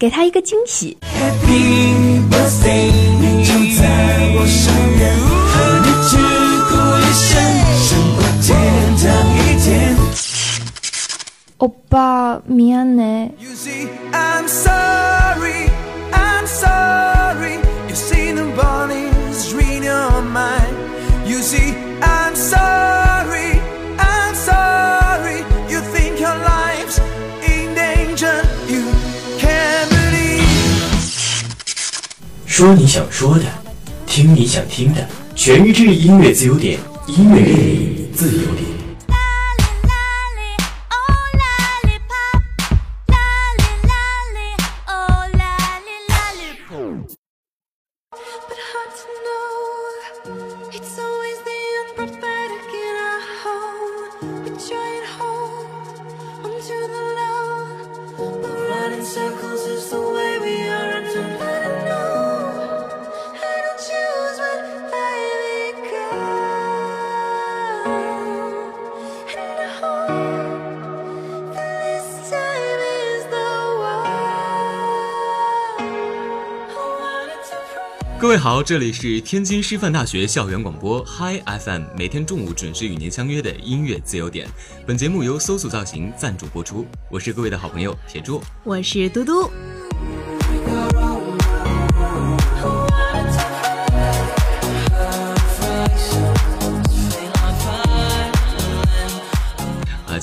给他一个惊喜。 Happy birthday，你就在我身边，和你去过一生，胜过天堂一天。欧巴，미안해。 You see, I'm sorry, I'm sorry. You see, nobody's reading your mind. You see, I'm sorry, I'm sorry. You think your life's in danger. You 说你想说的，听你想听的，全智制音乐自由点，音乐任你自由点。好，这里是天津师范大学校园广播 Hi FM，每天中午准时与您相约的音乐自由点。本节目由搜索造型赞助播出。我是各位的好朋友铁柱，我是嘟嘟。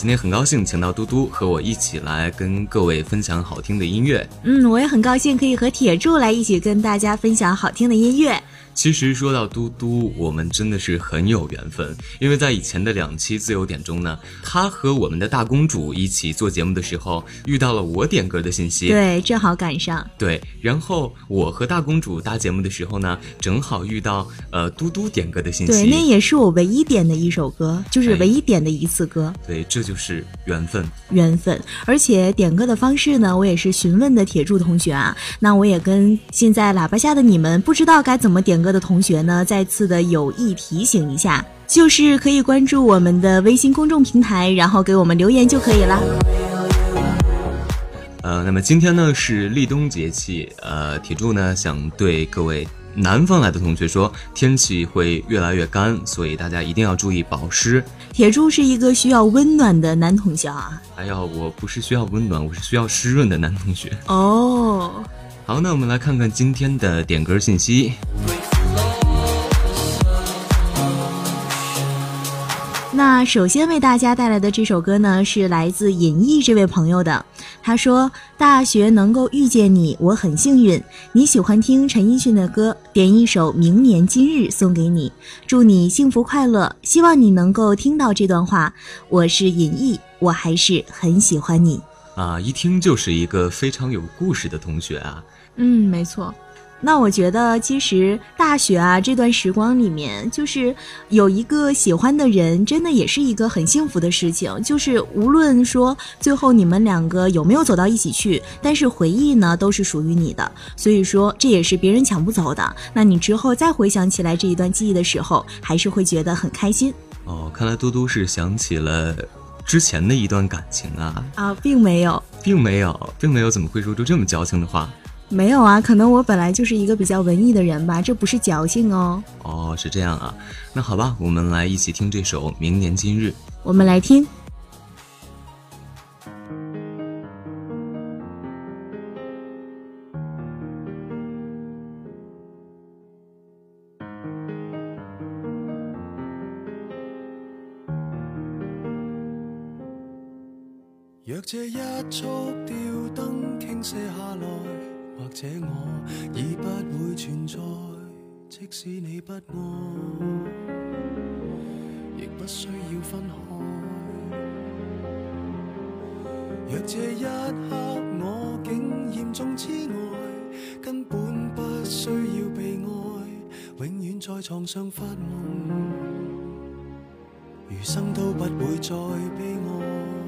也很高兴，请到嘟嘟和我一起来跟各位分享好听的音乐。嗯，我也很高兴可以和铁柱来一起跟大家分享好听的音乐。其实说到嘟嘟，我们真的是很有缘分，因为在以前的两期自由点中呢，他和我们的大公主一起做节目的时候，遇到了我点歌的信息，对，正好赶上。对，然后我和大公主搭节目的时候呢，正好遇到呃嘟嘟点歌的信息，对，那也是我唯一点的一首歌，就是唯一点的一次歌。对，这就是缘分，缘分。而且点歌的方式呢，我也是询问的铁柱同学啊，那我也跟现在喇叭下的你们，不知道该怎么点歌。的同学呢，再次的有意提醒一下，就是可以关注我们的微信公众平台，然后给我们留言就可以了。呃，那么今天呢是立冬节气，呃，铁柱呢想对各位南方来的同学说，天气会越来越干，所以大家一定要注意保湿。铁柱是一个需要温暖的男同学啊！哎呀，我不是需要温暖，我是需要湿润的男同学。哦，好，那我们来看看今天的点歌信息。那首先为大家带来的这首歌呢，是来自尹毅这位朋友的。他说：“大学能够遇见你，我很幸运。你喜欢听陈奕迅的歌，点一首《明年今日》送给你，祝你幸福快乐。希望你能够听到这段话。我是尹毅，我还是很喜欢你。”啊，一听就是一个非常有故事的同学啊。嗯，没错。那我觉得，其实大学啊这段时光里面，就是有一个喜欢的人，真的也是一个很幸福的事情。就是无论说最后你们两个有没有走到一起去，但是回忆呢都是属于你的，所以说这也是别人抢不走的。那你之后再回想起来这一段记忆的时候，还是会觉得很开心。哦，看来嘟嘟是想起了之前的一段感情啊？啊，并没有，并没有，并没有，怎么会说出这么矫情的话？没有啊，可能我本来就是一个比较文艺的人吧，这不是侥幸哦。哦，是这样啊，那好吧，我们来一起听这首《明年今日》。我们来听。若这一束吊灯倾泻下来。或者我已不会存在，即使你不爱，亦不需要分开。若这一刻我竟严重痴呆，根本不需要被爱，永远在床上发梦，余生都不会再悲哀。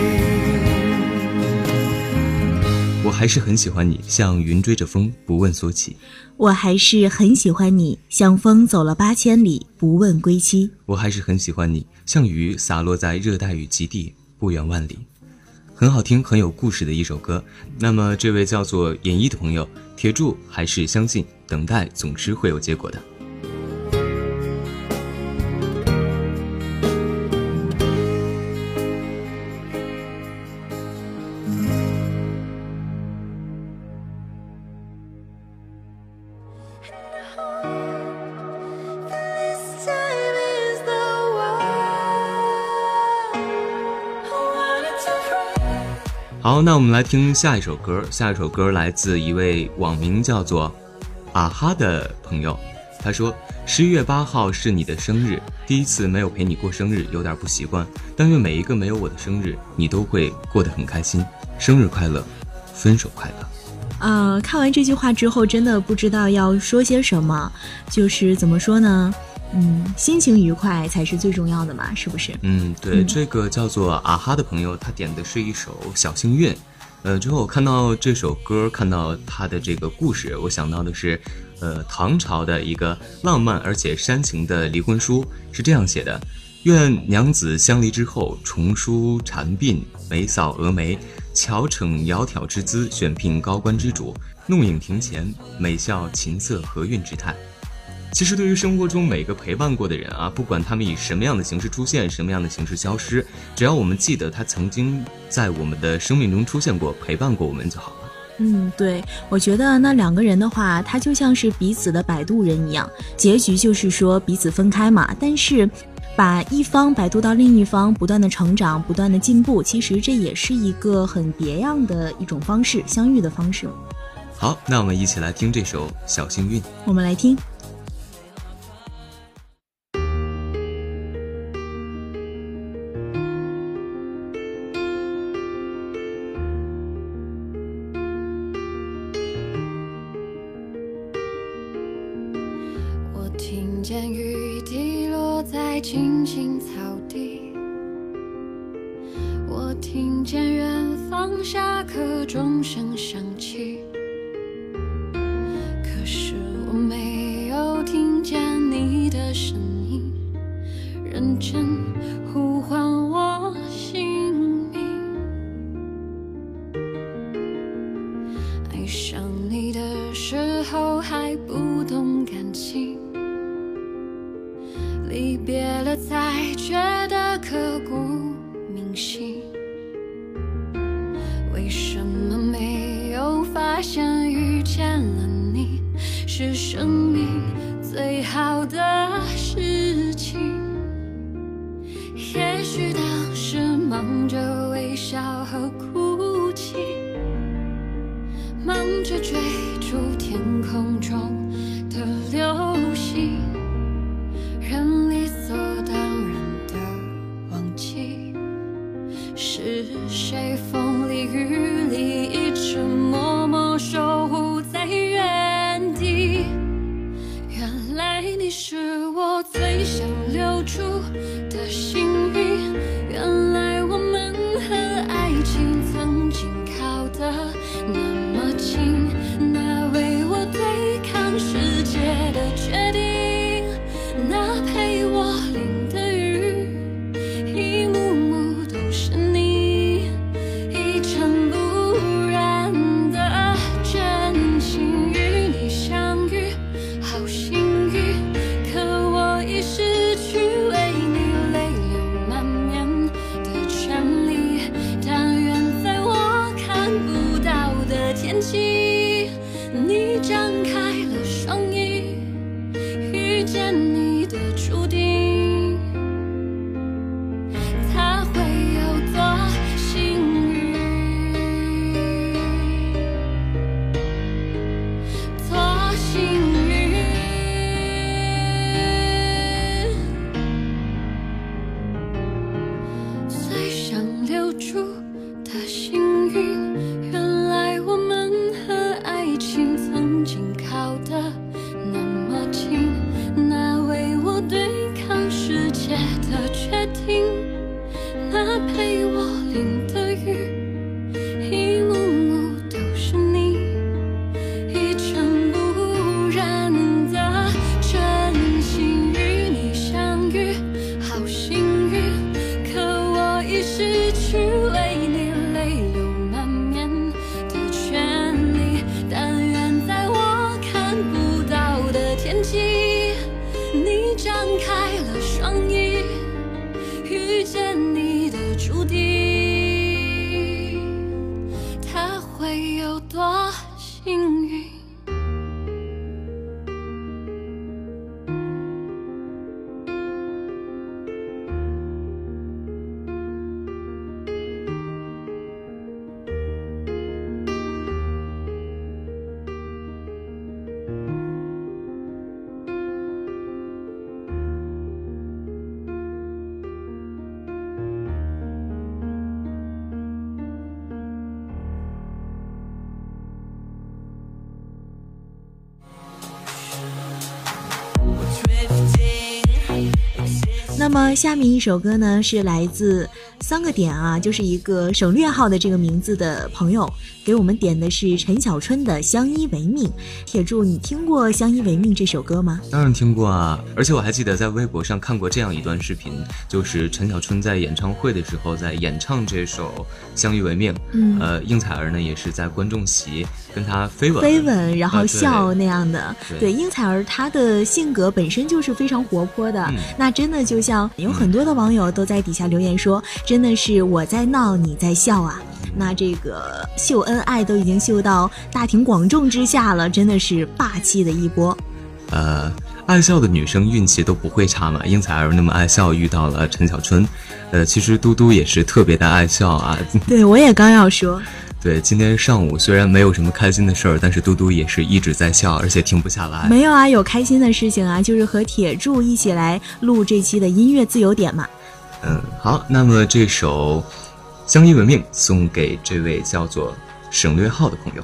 还是很喜欢你，像云追着风，不问所起；我还是很喜欢你，像风走了八千里，不问归期；我还是很喜欢你，像雨洒落在热带雨极地，不远万里。很好听，很有故事的一首歌。那么，这位叫做演绎的朋友，铁柱还是相信，等待总是会有结果的。那我们来听下一首歌，下一首歌来自一位网名叫做“啊哈”的朋友，他说：“十一月八号是你的生日，第一次没有陪你过生日，有点不习惯。但愿每一个没有我的生日，你都会过得很开心。生日快乐，分手快乐。”啊，看完这句话之后，真的不知道要说些什么，就是怎么说呢？嗯，心情愉快才是最重要的嘛，是不是？嗯，对，这个叫做阿哈的朋友，他点的是一首《小幸运》，呃，之后我看到这首歌，看到他的这个故事，我想到的是，呃，唐朝的一个浪漫而且煽情的离婚书是这样写的：愿娘子相离之后，重梳蝉鬓，眉扫蛾眉，巧逞窈窕之姿，选聘高官之主，弄影庭前，美笑琴瑟和韵之态。其实，对于生活中每个陪伴过的人啊，不管他们以什么样的形式出现，什么样的形式消失，只要我们记得他曾经在我们的生命中出现过，陪伴过我们就好了。嗯，对，我觉得那两个人的话，他就像是彼此的摆渡人一样，结局就是说彼此分开嘛。但是，把一方摆渡到另一方，不断的成长，不断的进步，其实这也是一个很别样的一种方式，相遇的方式。好，那我们一起来听这首《小幸运》，我们来听。现遇见了你，是生命最好的事情。也许当时忙着微笑和哭泣，忙着追。呃，下面一首歌呢，是来自三个点啊，就是一个省略号的这个名字的朋友给我们点的是陈小春的《相依为命》。铁柱，你听过《相依为命》这首歌吗？当然听过啊，而且我还记得在微博上看过这样一段视频，就是陈小春在演唱会的时候在演唱这首《相依为命》，嗯，呃，应采儿呢也是在观众席跟他飞吻，飞吻，然后笑那样的。对，应采儿她的性格本身就是非常活泼的，那真的就像。有很多的网友都在底下留言说，真的是我在闹你在笑啊！那这个秀恩爱都已经秀到大庭广众之下了，真的是霸气的一波。呃，爱笑的女生运气都不会差嘛。应采儿那么爱笑，遇到了陈小春，呃，其实嘟嘟也是特别的爱笑啊。对我也刚要说。对，今天上午虽然没有什么开心的事儿，但是嘟嘟也是一直在笑，而且停不下来。没有啊，有开心的事情啊，就是和铁柱一起来录这期的音乐自由点嘛。嗯，好，那么这首《相依为命》送给这位叫做省略号的朋友。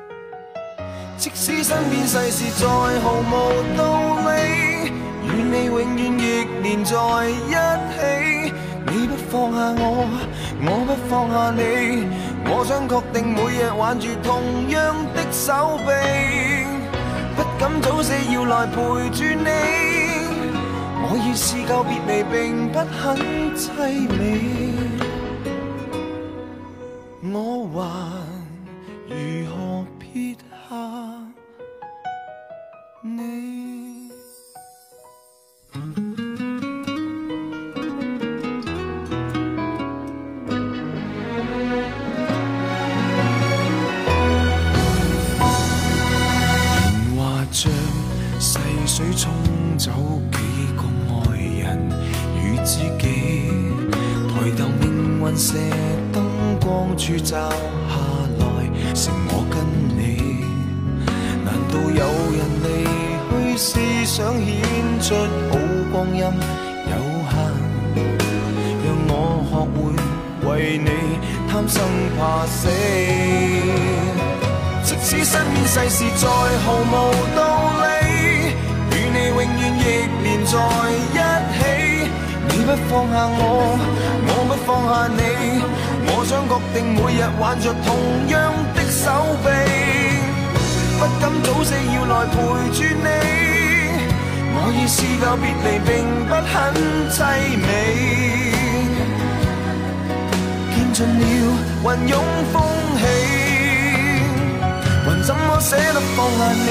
即使身边世事再毫无道理，与你永远亦连在一起。你不放下我，我不放下你。我想确定每日挽住同样的手臂，不敢早死要来陪住你。我要视告别离并不很凄美，我还如何撇？年华像细水冲走几个爱人与知己，台灯命运射灯光聚照下来，是我跟你，难道有人理？思想显出好光阴有限，让我学会为你贪生怕死。即使身边世事再毫无道理，与你永远亦连在一起。你不放下我，我不放下你，我想确定每日挽着同样的手臂。不敢早死，要来陪住你。我已试够别离，并不很凄美。见尽了云涌风起，还怎么舍得放下你？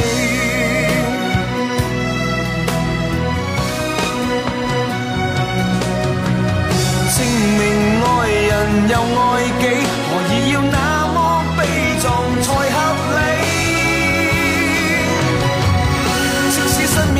证明爱人又爱己，何以要那？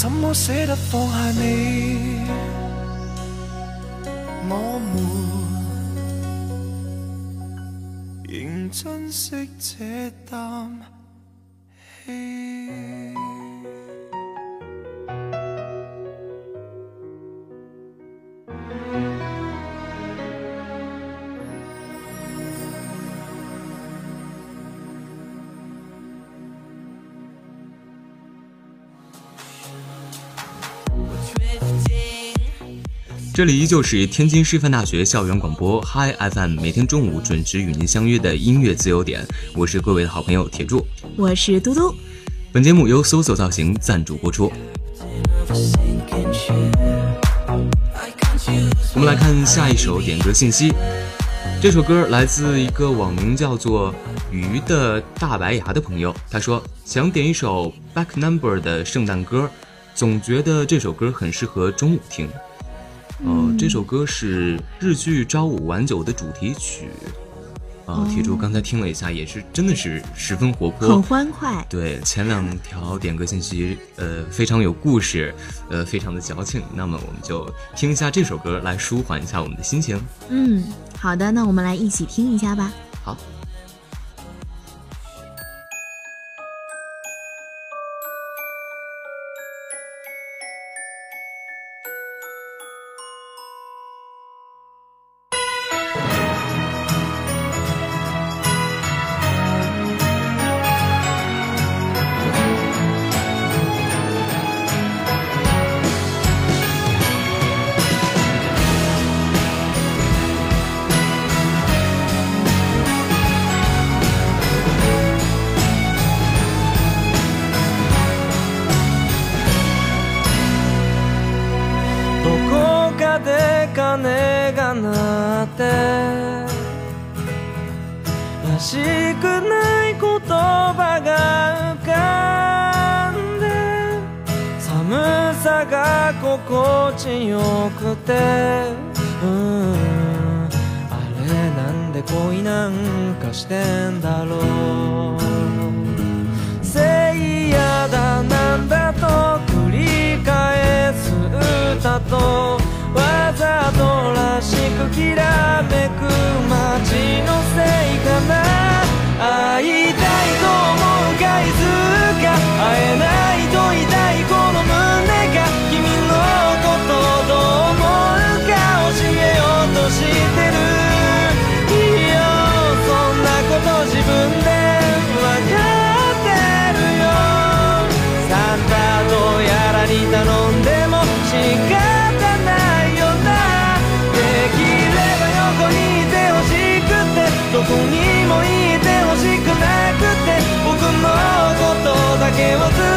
怎么舍得放下你？我们仍珍惜这啖气。这里依旧是天津师范大学校园广播 Hi FM，每天中午准时与您相约的音乐自由点。我是各位的好朋友铁柱，我是嘟嘟。本节目由搜索造型赞助播出。我们来看下一首点歌信息。这首歌来自一个网名叫做“鱼的大白牙”的朋友，他说想点一首 Back Number 的圣诞歌，总觉得这首歌很适合中午听。嗯、这首歌是日剧《朝五晚九》的主题曲。啊，铁柱刚才听了一下，也是真的是十分活泼，很欢快。对，前两条点歌信息，呃，非常有故事，呃，非常的矫情。那么我们就听一下这首歌来舒缓一下我们的心情。嗯，好的，那我们来一起听一下吧。好。なんかしてんだろうせいやだなんだと繰り返す歌とわざとらしくきらめく街のせいかな会いたいと思うかいつか会えないと痛いこのどこにもいてほしくなくて僕のことだけをずっと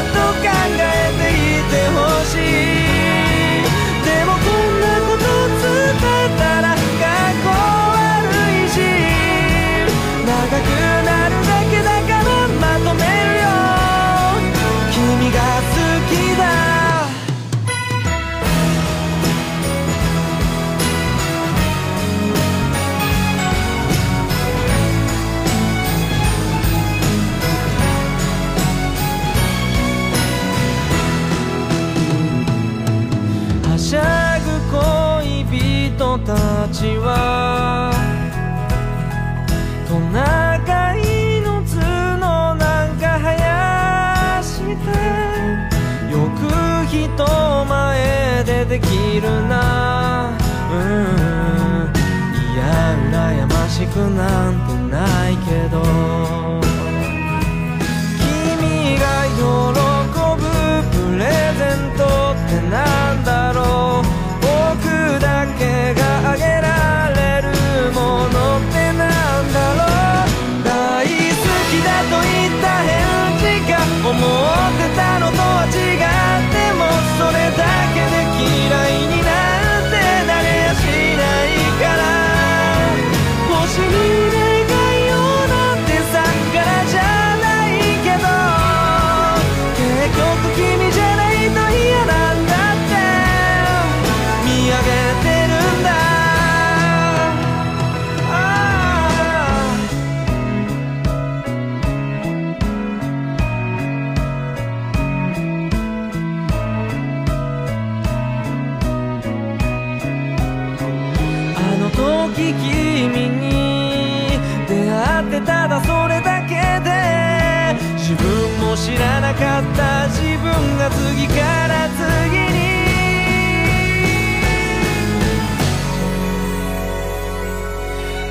ただそれだけで自分も知らなかった自分が次から次に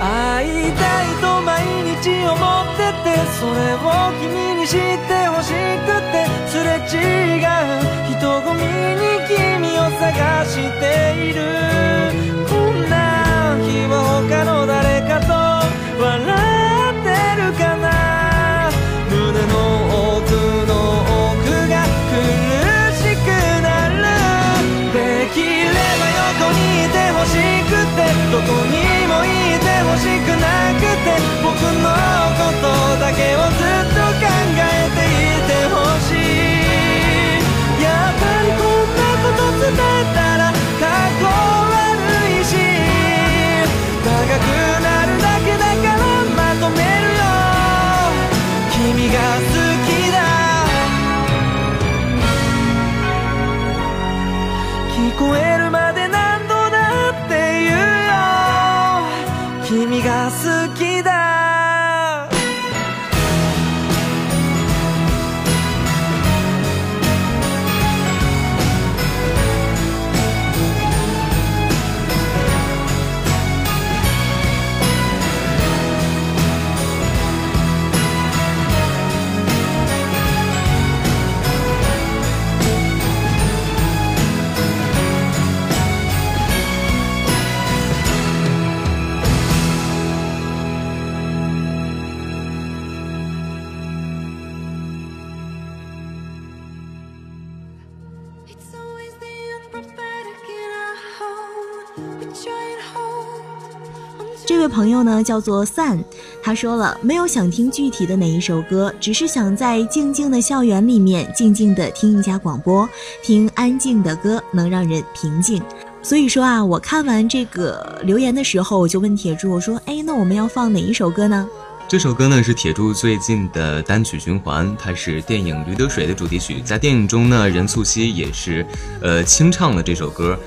会いたいと毎日思っててそれを君に知ってほしくてすれ違う人混みに君を探しているこんな日は他の誰かとこにもいてほしくなくて僕のことだけをずっと这位朋友呢，叫做散，他说了没有想听具体的哪一首歌，只是想在静静的校园里面静静的听一下广播，听安静的歌能让人平静。所以说啊，我看完这个留言的时候，我就问铁柱说：“哎，那我们要放哪一首歌呢？”这首歌呢是铁柱最近的单曲循环，它是电影《驴得水》的主题曲，在电影中呢，任素汐也是，呃，清唱了这首歌。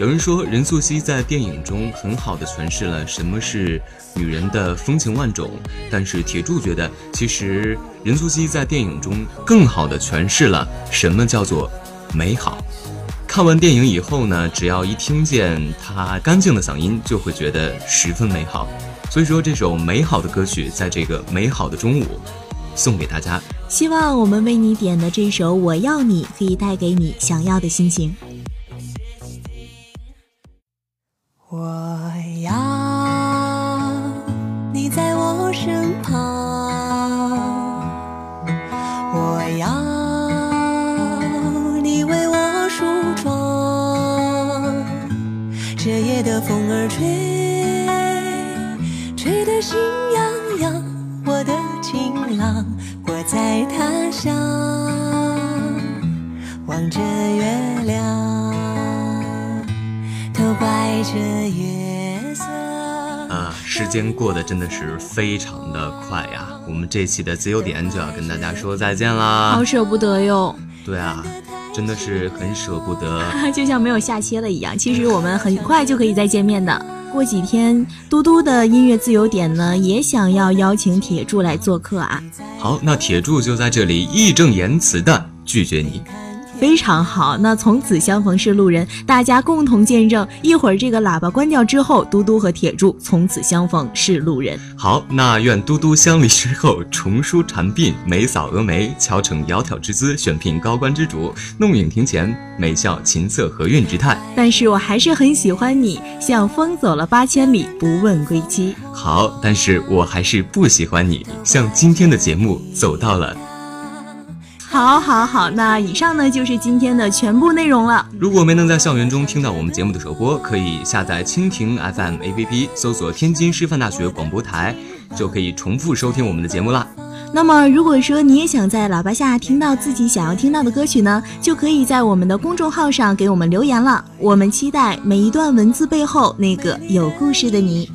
有人说任素汐在电影中很好的诠释了什么是女人的风情万种，但是铁柱觉得其实任素汐在电影中更好的诠释了什么叫做美好。看完电影以后呢，只要一听见她干净的嗓音，就会觉得十分美好。所以说这首美好的歌曲在这个美好的中午送给大家，希望我们为你点的这首我要你可以带给你想要的心情。我要你在我身旁，我要你为我梳妆。这夜的风儿吹，吹得心痒痒。我的情郎，我在他乡，望着月亮。啊，时间过得真的是非常的快呀！我们这期的自由点就要跟大家说再见啦，好舍不得哟。对啊，真的是很舍不得，就像没有下切了一样。其实我们很快就可以再见面的，过几天嘟嘟的音乐自由点呢，也想要邀请铁柱来做客啊。好，那铁柱就在这里义正言辞的拒绝你。非常好，那从此相逢是路人，大家共同见证。一会儿这个喇叭关掉之后，嘟嘟和铁柱从此相逢是路人。好，那愿嘟嘟乡里之后重梳蝉鬓，眉扫蛾眉，巧逞窈窕之姿，选聘高官之主，弄影庭前，美笑琴瑟和韵之态。但是我还是很喜欢你，像风走了八千里，不问归期。好，但是我还是不喜欢你，像今天的节目走到了。好，好，好，那以上呢就是今天的全部内容了。如果没能在校园中听到我们节目的首播，可以下载蜻蜓 FM A P P，搜索天津师范大学广播台，就可以重复收听我们的节目啦。那么，如果说你也想在喇叭下听到自己想要听到的歌曲呢，就可以在我们的公众号上给我们留言了。我们期待每一段文字背后那个有故事的你。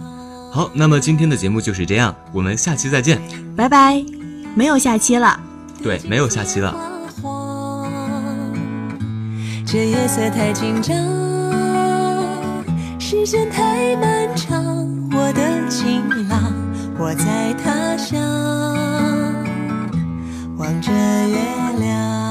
好，那么今天的节目就是这样，我们下期再见，拜拜，没有下期了。对没有下期了这夜色太紧张时间太漫长我的情郎我在他乡望着月亮